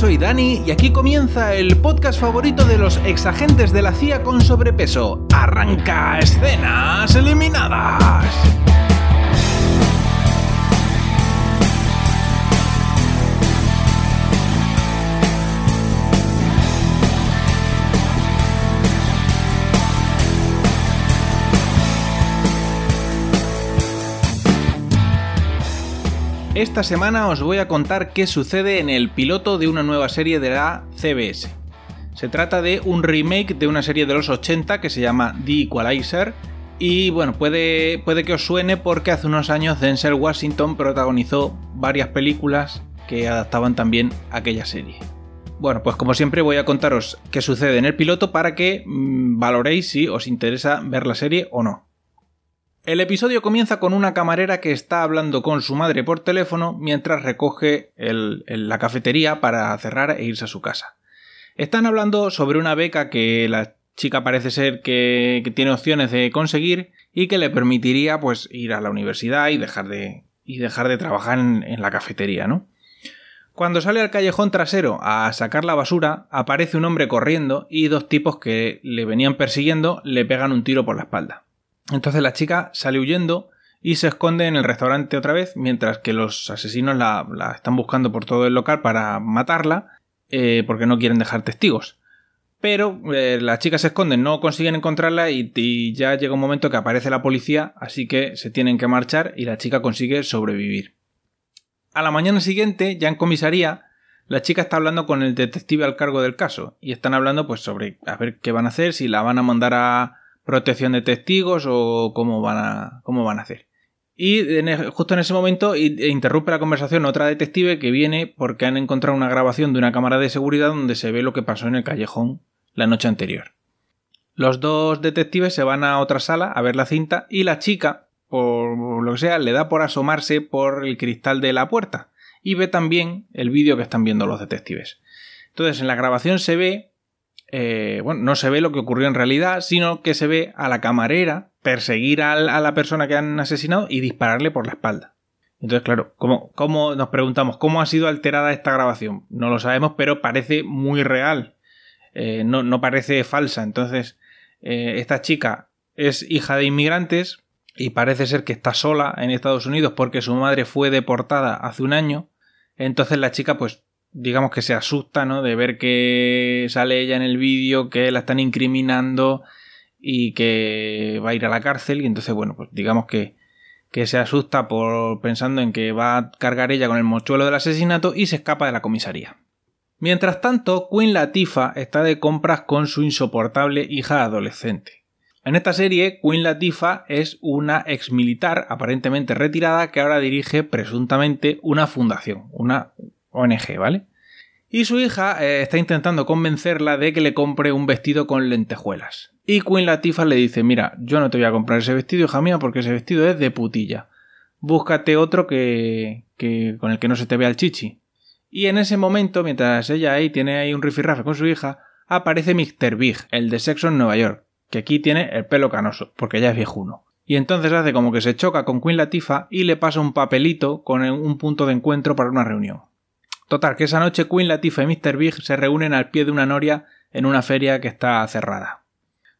soy Dani y aquí comienza el podcast favorito de los exagentes de la CIA con sobrepeso. Arranca escenas eliminadas. Esta semana os voy a contar qué sucede en el piloto de una nueva serie de la CBS. Se trata de un remake de una serie de los 80 que se llama The Equalizer. Y bueno, puede, puede que os suene porque hace unos años Denzel Washington protagonizó varias películas que adaptaban también aquella serie. Bueno, pues como siempre voy a contaros qué sucede en el piloto para que mm, valoréis si os interesa ver la serie o no. El episodio comienza con una camarera que está hablando con su madre por teléfono mientras recoge la cafetería para cerrar e irse a su casa. Están hablando sobre una beca que la chica parece ser que, tiene opciones de conseguir y que le permitiría pues ir a la universidad y dejar de, trabajar en, en la cafetería, ¿no? Cuando sale al callejón trasero a sacar la basura, aparece un hombre corriendo y dos tipos que le venían persiguiendo le pegan un tiro por la espalda. Entonces la chica sale huyendo y se esconde en el restaurante otra vez, mientras que los asesinos la, están buscando por todo el local para matarla, eh, porque no quieren dejar testigos. Pero eh, la chica se esconde, no consiguen encontrarla y, y, ya llega un momento que aparece la policía, así que se tienen que marchar y la chica consigue sobrevivir. A la mañana siguiente, ya en comisaría, la chica está hablando con el detective al cargo del caso y están hablando pues sobre a ver qué van a hacer, si la van a mandar a, protección de testigos o cómo van a, cómo van a hacer. Y justo en ese momento e interrumpe la conversación otra detective que viene porque han encontrado una grabación de una cámara de seguridad donde se ve lo que pasó en el callejón la noche anterior. Los dos detectives se van a otra sala a ver la cinta y la chica, por lo que sea, le da por asomarse por el cristal de la puerta y ve también el vídeo que están viendo los detectives. Entonces en la grabación se ve eh, bueno, no se ve lo que ocurrió en realidad, sino que se ve a la camarera perseguir a la persona que han asesinado y dispararle por la espalda. Entonces, claro, ¿cómo, nos preguntamos cómo ha sido alterada esta grabación? No lo sabemos, pero parece muy real. Eh, no, parece falsa. Entonces, eh, esta chica es hija de inmigrantes y parece ser que está sola en Estados Unidos porque su madre fue deportada hace un año. Entonces la chica pues digamos que se asusta, ¿no? De ver que sale ella en el vídeo, que la están incriminando y que va a ir a la cárcel y entonces, bueno, pues digamos que, que se asusta por pensando en que va a cargar ella con el mochuelo del asesinato y se escapa de la comisaría. Mientras tanto, Queen Latifa está de compras con su insoportable hija adolescente. En esta serie, Queen Latifa es una ex militar aparentemente retirada que ahora dirige presuntamente una fundación, una ONG, ¿vale? Y su hija eh, está intentando convencerla de que le compre un vestido con lentejuelas. Y Queen Latifah le dice, mira, yo no te voy a comprar ese vestido, hija mía, porque ese vestido es de putilla. Búscate otro que, que con el que no se te vea el chichi. Y en ese momento, mientras ella ahí tiene ahí un rifirrafe con su hija, aparece Mr. Big, el de sexo en Nueva York, que aquí tiene el pelo canoso, porque ya es viejuno. Y entonces hace como que se choca con Queen Latifah y le pasa un papelito con un punto de encuentro para una reunión. Total, que esa noche Queen Latifah y Mr. Big se reúnen al pie de una noria en una feria que está cerrada.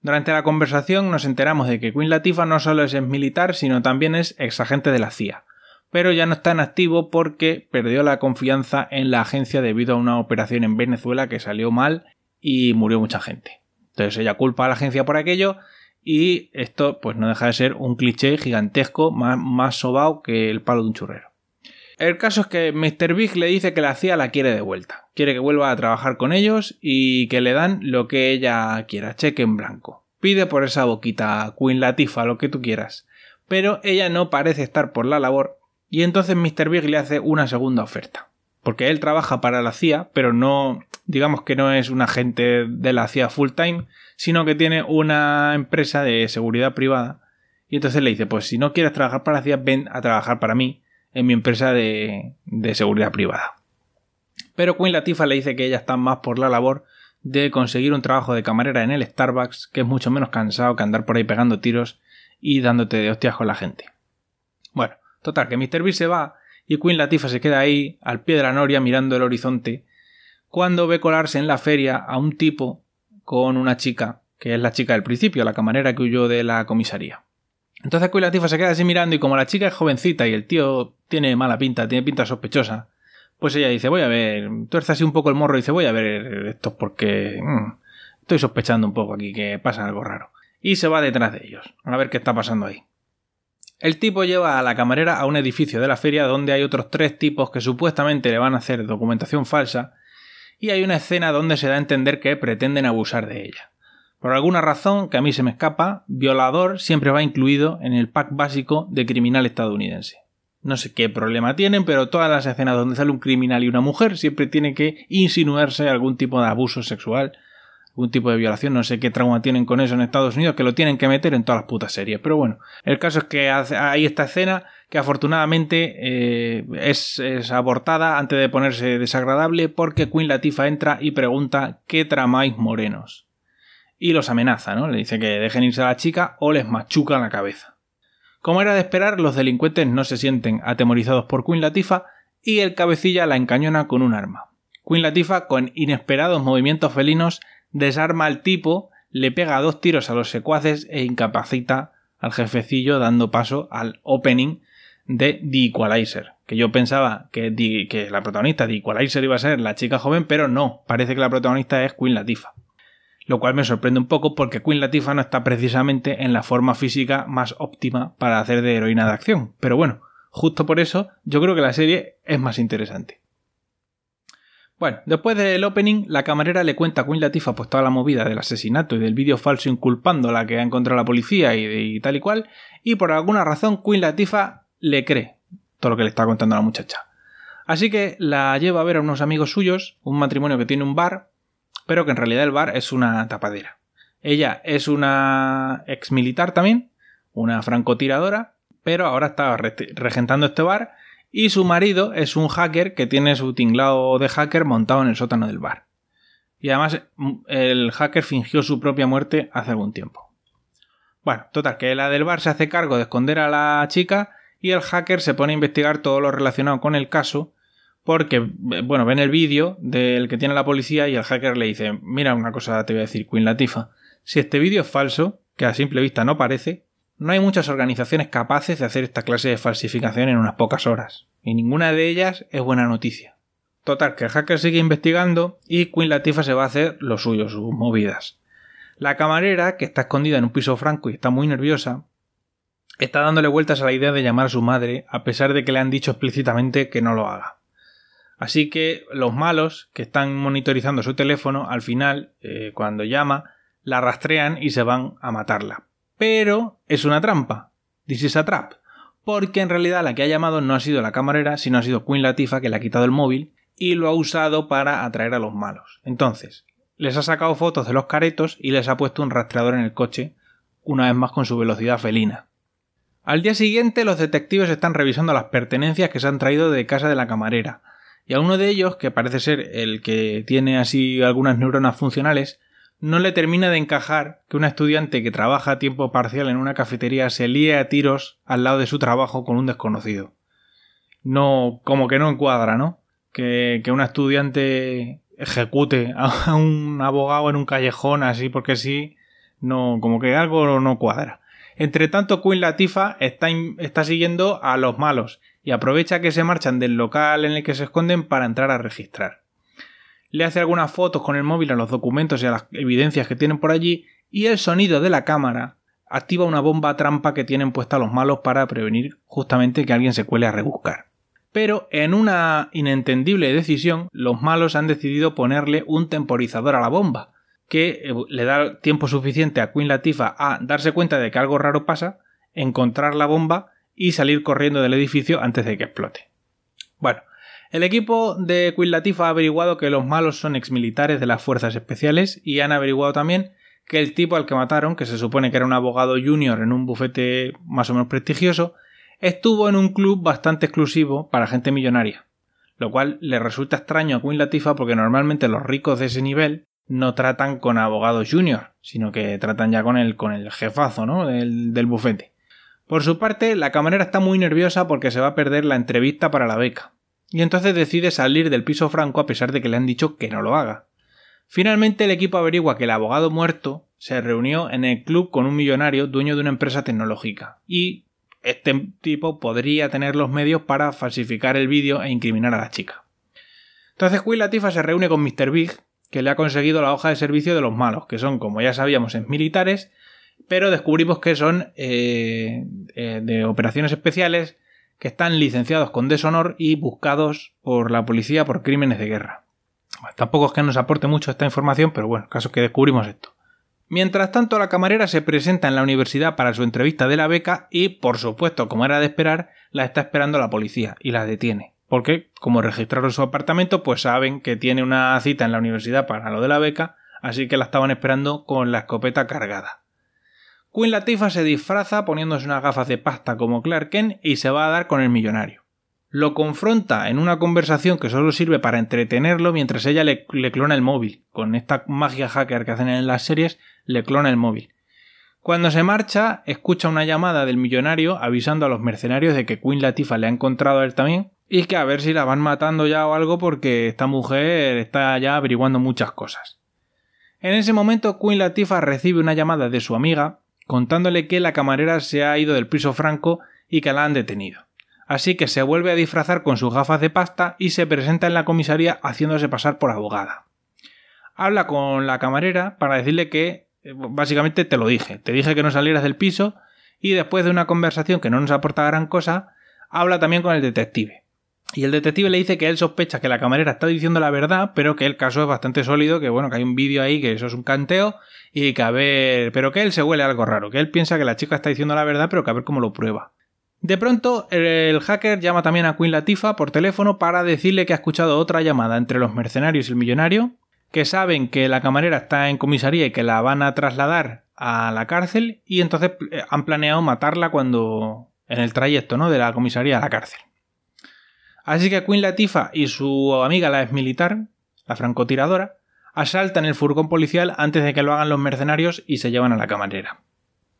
Durante la conversación nos enteramos de que Queen Latifah no solo es militar, sino también es exagente de la CIA. Pero ya no está en activo porque perdió la confianza en la agencia debido a una operación en Venezuela que salió mal y murió mucha gente. Entonces ella culpa a la agencia por aquello y esto pues no deja de ser un cliché gigantesco más, más sobao que el palo de un churrero. El caso es que Mr. Big le dice que la CIA la quiere de vuelta. Quiere que vuelva a trabajar con ellos y que le dan lo que ella quiera, cheque en blanco. Pide por esa boquita, Queen Latifa, lo que tú quieras. Pero ella no parece estar por la labor y entonces Mr. Big le hace una segunda oferta. Porque él trabaja para la CIA, pero no, digamos que no es un agente de la CIA full time, sino que tiene una empresa de seguridad privada. Y entonces le dice, pues si no quieres trabajar para la CIA, ven a trabajar para mí en mi empresa de, seguridad privada. Pero Queen Latifah le dice que ella está más por la labor de conseguir un trabajo de camarera en el Starbucks, que es mucho menos cansado que andar por ahí pegando tiros y dándote de hostias con la gente. Bueno, total, que Mr. B se va y Queen Latifah se queda ahí al pie de la noria mirando el horizonte cuando ve colarse en la feria a un tipo con una chica, que es la chica del principio, la camarera que huyó de la comisaría. Entonces Queen Latifah se queda así mirando y como la chica es jovencita y el tío tiene mala pinta, tiene pinta sospechosa, pues ella dice, voy a ver, tuerce así un poco el morro y dice, voy a ver esto porque mm, estoy sospechando un poco aquí que pasa algo raro. Y se va detrás de ellos, a ver qué está pasando ahí. El tipo lleva a la camarera a un edificio de la feria donde hay otros tres tipos que supuestamente le van a hacer documentación falsa y hay una escena donde se da a entender que pretenden abusar de ella. Por alguna razón que a mí se me escapa, violador siempre va incluido en el pack básico de criminal estadounidense. No sé qué problema tienen, pero todas las escenas donde sale un criminal y una mujer siempre tiene que insinuarse algún tipo de abuso sexual, algún tipo de violación, no sé qué trauma tienen con eso en Estados Unidos, que lo tienen que meter en todas las putas series. Pero bueno, el caso es que hay esta escena que afortunadamente eh, es, es, abortada antes de ponerse desagradable porque Queen Latifah entra y pregunta ¿qué tramáis morenos? Y los amenaza, ¿no? Le dice que dejen irse a la chica o les machuca la cabeza. Como era de esperar, los delincuentes no se sienten atemorizados por Queen Latifah y el cabecilla la encañona con un arma. Queen Latifah, con inesperados movimientos felinos, desarma al tipo, le pega dos tiros a los secuaces e incapacita al jefecillo dando paso al opening de The Equalizer. Que yo pensaba que, que la protagonista de Equalizer iba a ser la chica joven, pero no, parece que la protagonista es Queen Latifah lo cual me sorprende un poco porque Queen Latifah no está precisamente en la forma física más óptima para hacer de heroína de acción. Pero bueno, justo por eso yo creo que la serie es más interesante. Bueno, después del opening, la camarera le cuenta a Queen Latifah pues toda la movida del asesinato y del vídeo falso inculpando a la que ha encontrado la policía y, y tal y cual, y por alguna razón Queen Latifah le cree todo lo que le está contando a la muchacha. Así que la lleva a ver a unos amigos suyos, un matrimonio que tiene un bar, pero que en realidad el bar es una tapadera. Ella es una ex militar también, una francotiradora, pero ahora está regentando este bar y su marido es un hacker que tiene su tinglado de hacker montado en el sótano del bar. Y además mm, el hacker fingió su propia muerte hace algún tiempo. Bueno, total, que la del bar se hace cargo de esconder a la chica y el hacker se pone a investigar todo lo relacionado con el caso porque, bueno, ven el vídeo del que tiene la policía y el hacker le dice, mira una cosa te voy a decir, Queen Latifa, si este vídeo es falso, que a simple vista no parece, no hay muchas organizaciones capaces de hacer esta clase de falsificación en unas pocas horas, y ninguna de ellas es buena noticia. Total, que el hacker sigue investigando y Queen Latifa se va a hacer lo suyo, sus movidas. La camarera, que está escondida en un piso franco y está muy nerviosa, está dándole vueltas a la idea de llamar a su madre, a pesar de que le han dicho explícitamente que no lo haga. Así que los malos que están monitorizando su teléfono, al final, eh, cuando llama, la rastrean y se van a matarla. Pero es una trampa. This is a trap. Porque en realidad la que ha llamado no ha sido la camarera, sino ha sido Queen Latifa que le ha quitado el móvil y lo ha usado para atraer a los malos. Entonces, les ha sacado fotos de los caretos y les ha puesto un rastreador en el coche, una vez más con su velocidad felina. Al día siguiente los detectives están revisando las pertenencias que se han traído de casa de la camarera, y a uno de ellos, que parece ser el que tiene así algunas neuronas funcionales, no le termina de encajar que una estudiante que trabaja a tiempo parcial en una cafetería se líe a tiros al lado de su trabajo con un desconocido. No, como que no encuadra, ¿no? Que, que estudiante ejecute a un abogado en un callejón así porque sí, no, como que algo no cuadra. Entre tanto, Queen Latifa está, está siguiendo a los malos y aprovecha que se marchan del local en el que se esconden para entrar a registrar. Le hace algunas fotos con el móvil a los documentos y a las evidencias que tienen por allí y el sonido de la cámara activa una bomba trampa que tienen puesta los malos para prevenir justamente que alguien se cuele a rebuscar. Pero en una inentendible decisión, los malos han decidido ponerle un temporizador a la bomba, que eh, le da tiempo suficiente a Queen Latifah a darse cuenta de que algo raro pasa, encontrar la bomba y salir corriendo del edificio antes de que explote. Bueno, el equipo de Queen Latifah ha averiguado que los malos son exmilitares de las fuerzas especiales y han averiguado también que el tipo al que mataron, que se supone que era un abogado junior en un bufete más o menos prestigioso, estuvo en un club bastante exclusivo para gente millonaria, lo cual le resulta extraño a Queen Latifah porque normalmente los ricos de ese nivel no tratan con abogados junior, sino que tratan ya con el, con el jefazo ¿no? del, del bufete. Por su parte, la camarera está muy nerviosa porque se va a perder la entrevista para la beca. y entonces decide salir del piso franco a pesar de que le han dicho que no lo haga. Finalmente el equipo averigua que el abogado muerto se reunió en el club con un millonario dueño de una empresa tecnológica y este tipo podría tener los medios para falsificar el vídeo e incriminar a la chica. Entonces Queen Latifah se reúne con Mr. Big, que le ha conseguido la hoja de servicio de los malos, que son, como ya sabíamos, en militares, pero descubrimos que son eh, eh, de operaciones especiales que están licenciados con deshonor y buscados por la policía por crímenes de guerra. tampoco es que nos aporte mucho esta información, pero bueno, caso que descubrimos esto. Mientras tanto, la camarera se presenta en la universidad para su entrevista de la beca y, por supuesto, como era de esperar, la está esperando la policía y la detiene. Porque, como registraron su apartamento, pues saben que tiene una cita en la universidad para lo de la beca, así que la estaban esperando con la escopeta cargada. Queen Latifah se disfraza poniéndose unas gafas de pasta como Clark Kent y se va a dar con el millonario. Lo confronta en una conversación que solo sirve para entretenerlo mientras ella le, le clona el móvil. Con esta magia hacker que hacen en las series, le clona el móvil. Cuando se marcha, escucha una llamada del millonario avisando a los mercenarios de que Queen Latifah le ha encontrado a él también y que a ver si la van matando ya o algo porque esta mujer está ya averiguando muchas cosas. En ese momento Queen Latifah recibe una llamada de su amiga contándole que la camarera se ha ido del piso franco y que la han detenido. Así que se vuelve a disfrazar con sus gafas de pasta y se presenta en la comisaría haciéndose pasar por abogada. Habla con la camarera para decirle que eh, básicamente te lo dije, te dije que no salieras del piso y después de una conversación que no nos aporta gran cosa, habla también con el detective. Y el detective le dice que él sospecha que la camarera está diciendo la verdad, pero que el caso es bastante sólido, que bueno, que hay un vídeo ahí, que eso es un canteo, y que a ver, pero que él se huele algo raro, que él piensa que la chica está diciendo la verdad, pero que a ver cómo lo prueba. De pronto, el hacker llama también a Queen Latifa por teléfono para decirle que ha escuchado otra llamada entre los mercenarios y el millonario, que saben que la camarera está en comisaría y que la van a trasladar a la cárcel, y entonces eh, han planeado matarla cuando. en el trayecto, ¿no? De la comisaría a la cárcel. Así que Queen Latifah y su amiga la militar, la francotiradora, asaltan el furgón policial antes de que lo hagan los mercenarios y se llevan a la camarera.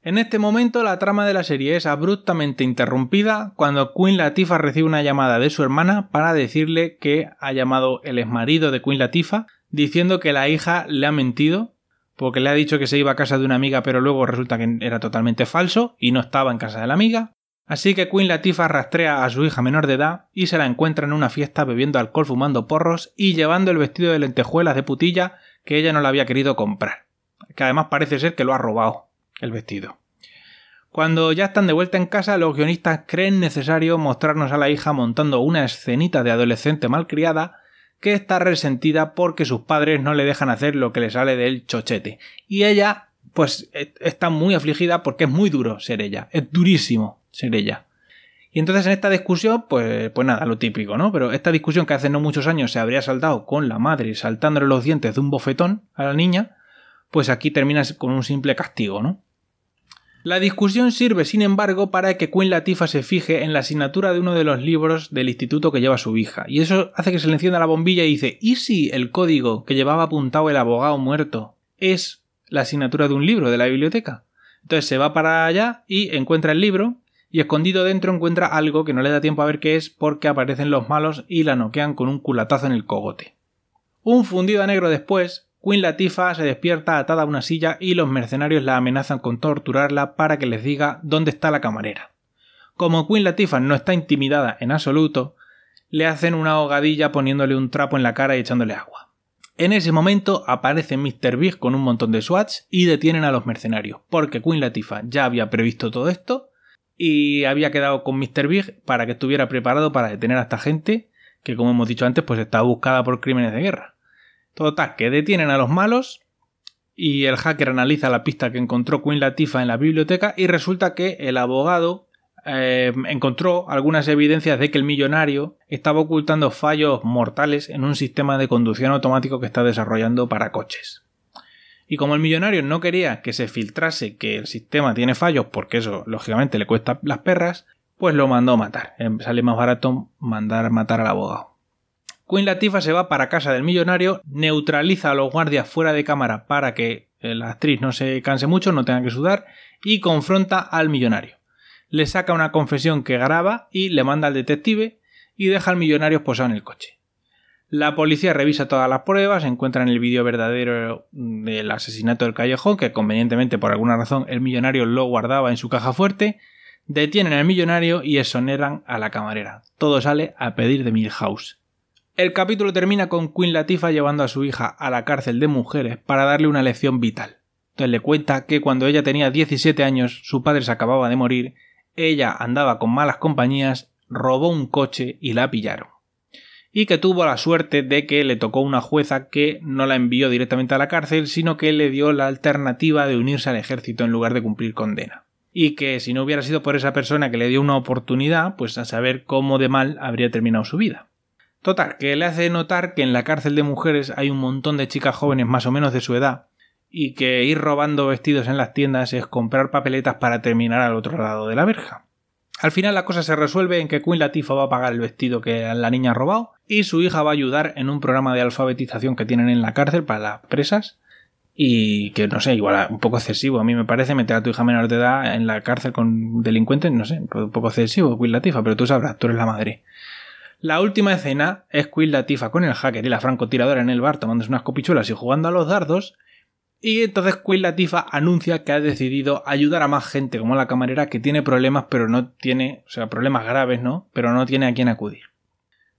En este momento la trama de la serie es abruptamente interrumpida cuando Queen Latifah recibe una llamada de su hermana para decirle que ha llamado el exmarido de Queen Latifah diciendo que la hija le ha mentido porque le ha dicho que se iba a casa de una amiga pero luego resulta que era totalmente falso y no estaba en casa de la amiga Así que Queen Latifah rastrea a su hija menor de edad y se la encuentra en una fiesta bebiendo alcohol, fumando porros y llevando el vestido de lentejuelas de putilla que ella no le había querido comprar. Que además parece ser que lo ha robado el vestido. Cuando ya están de vuelta en casa, los guionistas creen necesario mostrarnos a la hija montando una escenita de adolescente malcriada que está resentida porque sus padres no le dejan hacer lo que le sale del chochete. Y ella, pues, e-, está muy afligida porque es muy duro ser ella. Es durísimo ser ella. Y entonces en esta discusión, pues, pues nada, lo típico, ¿no? Pero esta discusión que hace no muchos años se habría saltado con la madre saltándole los dientes de un bofetón a la niña, pues aquí termina con un simple castigo, ¿no? La discusión sirve, sin embargo, para que Queen Latifah se fije en la asignatura de uno de los libros del instituto que lleva su hija, y eso hace que se le encienda la bombilla y dice, ¿y si el código que llevaba apuntado el abogado muerto es la asignatura de un libro de la biblioteca? Entonces se va para allá y encuentra el libro, y escondido dentro encuentra algo que no le da tiempo a ver qué es porque aparecen los malos y la noquean con un culatazo en el cogote. Un fundido a negro después, Queen Latifah se despierta atada a una silla y los mercenarios la amenazan con torturarla para que les diga dónde está la camarera. Como Queen Latifah no está intimidada en absoluto, le hacen una ahogadilla poniéndole un trapo en la cara y echándole agua. En ese momento aparece Mr. Big con un montón de SWATs y detienen a los mercenarios, porque Queen Latifah ya había previsto todo esto y había quedado con Mr. Big para que estuviera preparado para detener a esta gente que, como hemos dicho antes, pues está buscada por crímenes de guerra. Total, que detienen a los malos y el hacker analiza la pista que encontró Queen Latifah en la biblioteca y resulta que el abogado eh, encontró algunas evidencias de que el millonario estaba ocultando fallos mortales en un sistema de conducción automático que está desarrollando para coches. Y como el millonario no quería que se filtrase que el sistema tiene fallos, porque eso lógicamente le cuesta las perras, pues lo mandó matar. Em, sale más barato mandar matar al abogado. Queen Latifah se va para casa del millonario, neutraliza a los guardias fuera de cámara para que eh, la actriz no se canse mucho, no tenga que sudar, y confronta al millonario. Le saca una confesión que graba y le manda al detective, y deja al millonario posado en el coche. La policía revisa todas las pruebas, encuentran el vídeo verdadero del asesinato del callejón, que convenientemente por alguna razón el millonario lo guardaba en su caja fuerte, detienen al millonario y exoneran a la camarera. Todo sale a pedir de Milhouse. El capítulo termina con Queen Latifah llevando a su hija a la cárcel de mujeres para darle una lección vital. Entonces le cuenta que cuando ella tenía 17 años, su padre se acababa de morir, ella andaba con malas compañías, robó un coche y la pillaron y que tuvo la suerte de que le tocó una jueza que no la envió directamente a la cárcel, sino que le dio la alternativa de unirse al ejército en lugar de cumplir condena. Y que si no hubiera sido por esa persona que le dio una oportunidad, pues a saber cómo de mal habría terminado su vida. Total, que le hace notar que en la cárcel de mujeres hay un montón de chicas jóvenes más o menos de su edad, y que ir robando vestidos en las tiendas es comprar papeletas para terminar al otro lado de la verja. Al final la cosa se resuelve en que Queen Latifah va a pagar el vestido que la niña ha robado y su hija va a ayudar en un programa de alfabetización que tienen en la cárcel para las presas y que no sé, igual un poco excesivo a mí me parece meter a tu hija menor de edad en la cárcel con delincuentes, no sé, un poco excesivo Queen Latifah, pero tú sabrás, tú eres la madre. La última escena es Queen Latifah con el hacker y la francotiradora en el bar tomándose unas copichuelas y jugando a los dardos y entonces Queen Latifah anuncia que ha decidido ayudar a más gente como la camarera que tiene problemas pero no tiene, o sea, problemas graves, ¿no? Pero no tiene a quién acudir.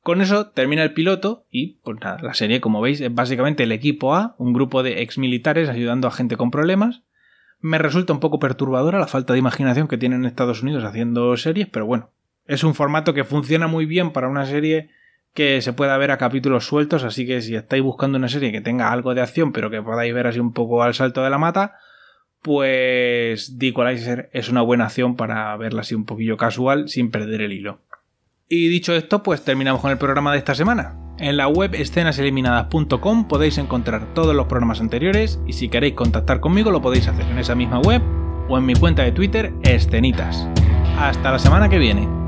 Con eso termina el piloto y, pues nada, la serie, como veis, es básicamente el equipo A, un grupo de exmilitares ayudando a gente con problemas. Me resulta un poco perturbadora la falta de imaginación que tienen en Estados Unidos haciendo series, pero bueno, es un formato que funciona muy bien para una serie que se pueda ver a capítulos sueltos, así que si estáis buscando una serie que tenga algo de acción, pero que podáis ver así un poco al salto de la mata, pues The es una buena acción para verla así un poquillo casual sin perder el hilo. Y dicho esto, pues terminamos con el programa de esta semana. En la web escenaseliminadas.com podéis encontrar todos los programas anteriores y si queréis contactar conmigo lo podéis hacer en esa misma web o en mi cuenta de Twitter escenitas. Hasta la semana que viene.